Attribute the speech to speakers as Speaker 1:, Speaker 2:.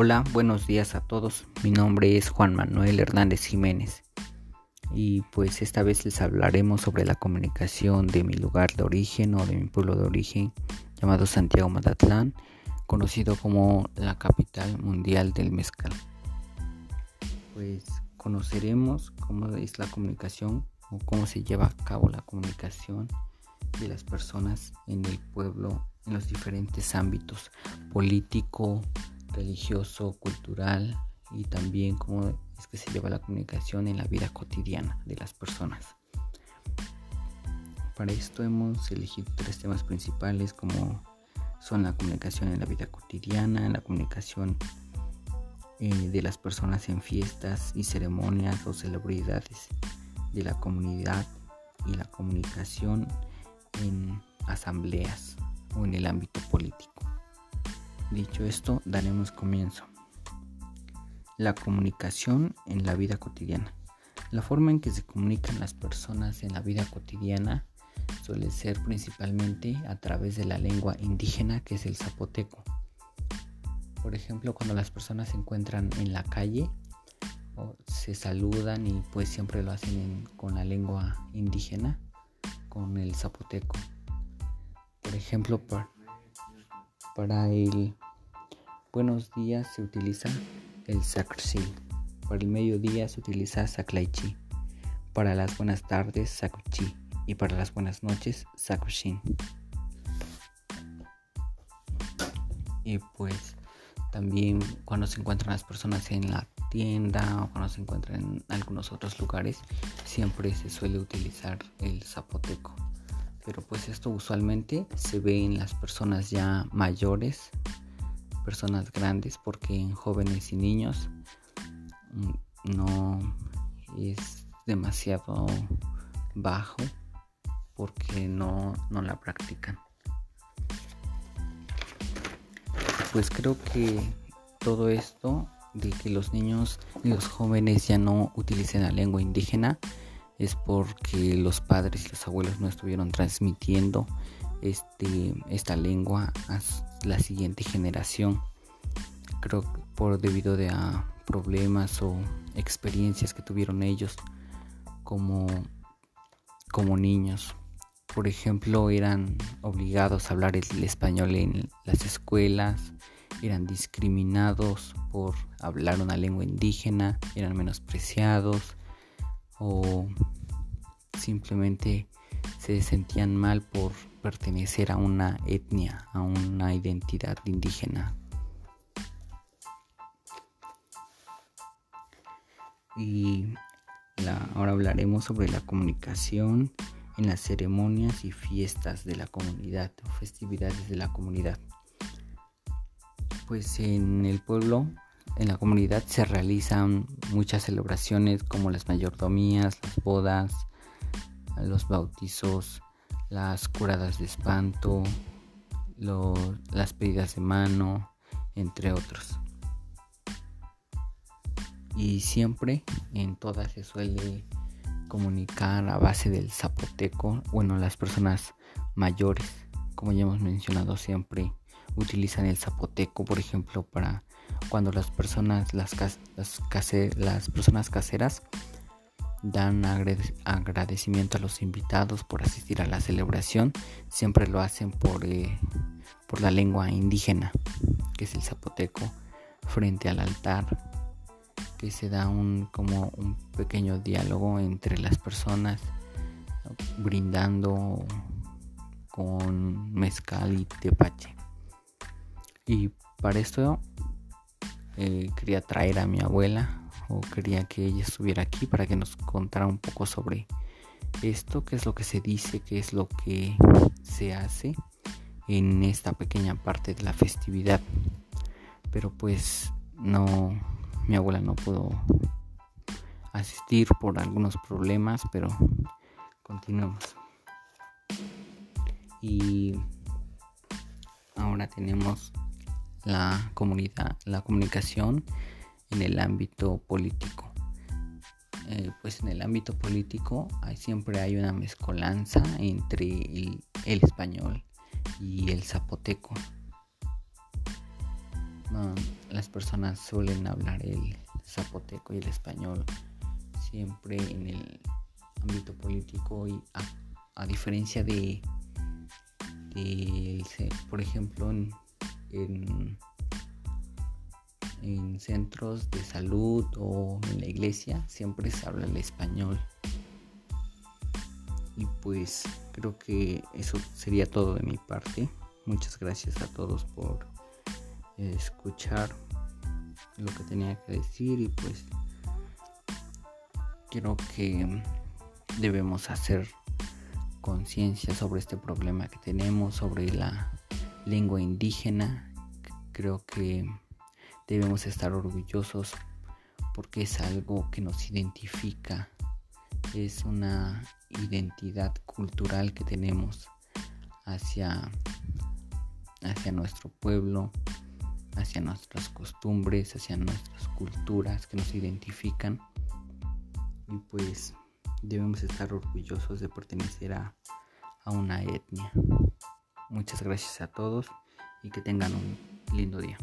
Speaker 1: Hola, buenos días a todos. Mi nombre es Juan Manuel Hernández Jiménez y pues esta vez les hablaremos sobre la comunicación de mi lugar de origen o de mi pueblo de origen llamado Santiago Matatlán, conocido como la capital mundial del mezcal. Pues conoceremos cómo es la comunicación o cómo se lleva a cabo la comunicación de las personas en el pueblo en los diferentes ámbitos político, religioso, cultural y también cómo es que se lleva la comunicación en la vida cotidiana de las personas. Para esto hemos elegido tres temas principales como son la comunicación en la vida cotidiana, la comunicación eh, de las personas en fiestas y ceremonias o celebridades de la comunidad y la comunicación en asambleas o en el ámbito político. Dicho esto, daremos comienzo. La comunicación en la vida cotidiana. La forma en que se comunican las personas en la vida cotidiana suele ser principalmente a través de la lengua indígena que es el zapoteco. Por ejemplo, cuando las personas se encuentran en la calle, se saludan y pues siempre lo hacen con la lengua indígena, con el zapoteco. Por ejemplo, por, para el buenos días se utiliza el sakrsi. Para el mediodía se utiliza saklaichi. Para las buenas tardes, sakuchi. Y para las buenas noches, sakushin. Y pues también cuando se encuentran las personas en la tienda o cuando se encuentran en algunos otros lugares, siempre se suele utilizar el zapoteco pero pues esto usualmente se ve en las personas ya mayores, personas grandes, porque en jóvenes y niños mm, no es demasiado bajo porque no, no la practican. Pues creo que todo esto de que los niños y los jóvenes ya no utilicen la lengua indígena es porque los padres y los abuelos no estuvieron transmitiendo este, esta lengua a la siguiente generación. Creo que por debido de a problemas o experiencias que tuvieron ellos como, como niños. Por ejemplo, eran obligados a hablar el español en las escuelas, eran discriminados por hablar una lengua indígena, eran menospreciados, o simplemente se sentían mal por pertenecer a una etnia, a una identidad indígena. Y ahora hablaremos sobre la comunicación en las ceremonias y fiestas de la comunidad o festividades de la comunidad. Pues en el pueblo en la comunidad se realizan muchas celebraciones como las mayordomías, las bodas, los bautizos, las curadas de espanto, las pedidas de mano, entre otros. Y siempre en todas se suele comunicar a base del zapoteco. Bueno, las personas mayores, como ya hemos mencionado, siempre utilizan el zapoteco, por ejemplo, para cuando las personas, las, las, personas caseras dan agradecimiento a los invitados por asistir a la celebración, siempre lo hacen por, eh, por la lengua indígena, que es el zapoteco, frente al altar, que se da un, como un pequeño diálogo entre las personas, brindando con mezcal y tepache. Y para esto eh, quería traer a mi abuela o quería que ella estuviera aquí para que nos contara un poco sobre esto, qué es lo que se dice, qué es lo que se hace en esta pequeña parte de la festividad. Pero pues no, mi abuela no pudo asistir por algunos problemas, pero continuemos. Y ahora tenemos la comunidad, la comunicación en el ámbito político. Eh, pues en el ámbito político hay, siempre hay una mezcolanza entre el, español y el zapoteco. las personas suelen hablar el zapoteco y el español siempre en el ámbito político y a, diferencia de, por ejemplo en, en, centros de salud o en la iglesia siempre se habla el español. Y pues creo que eso sería todo de mi parte. Muchas gracias a todos por escuchar lo que tenía que decir y pues creo que debemos hacer conciencia sobre este problema que tenemos, sobre la lengua indígena. Creo que debemos estar orgullosos porque es algo que nos identifica, es una identidad cultural que tenemos hacia, hacia nuestro pueblo, hacia nuestras costumbres, hacia nuestras culturas que nos identifican. Y pues debemos estar orgullosos de pertenecer a, a una etnia. Muchas gracias a todos y que tengan un lindo día.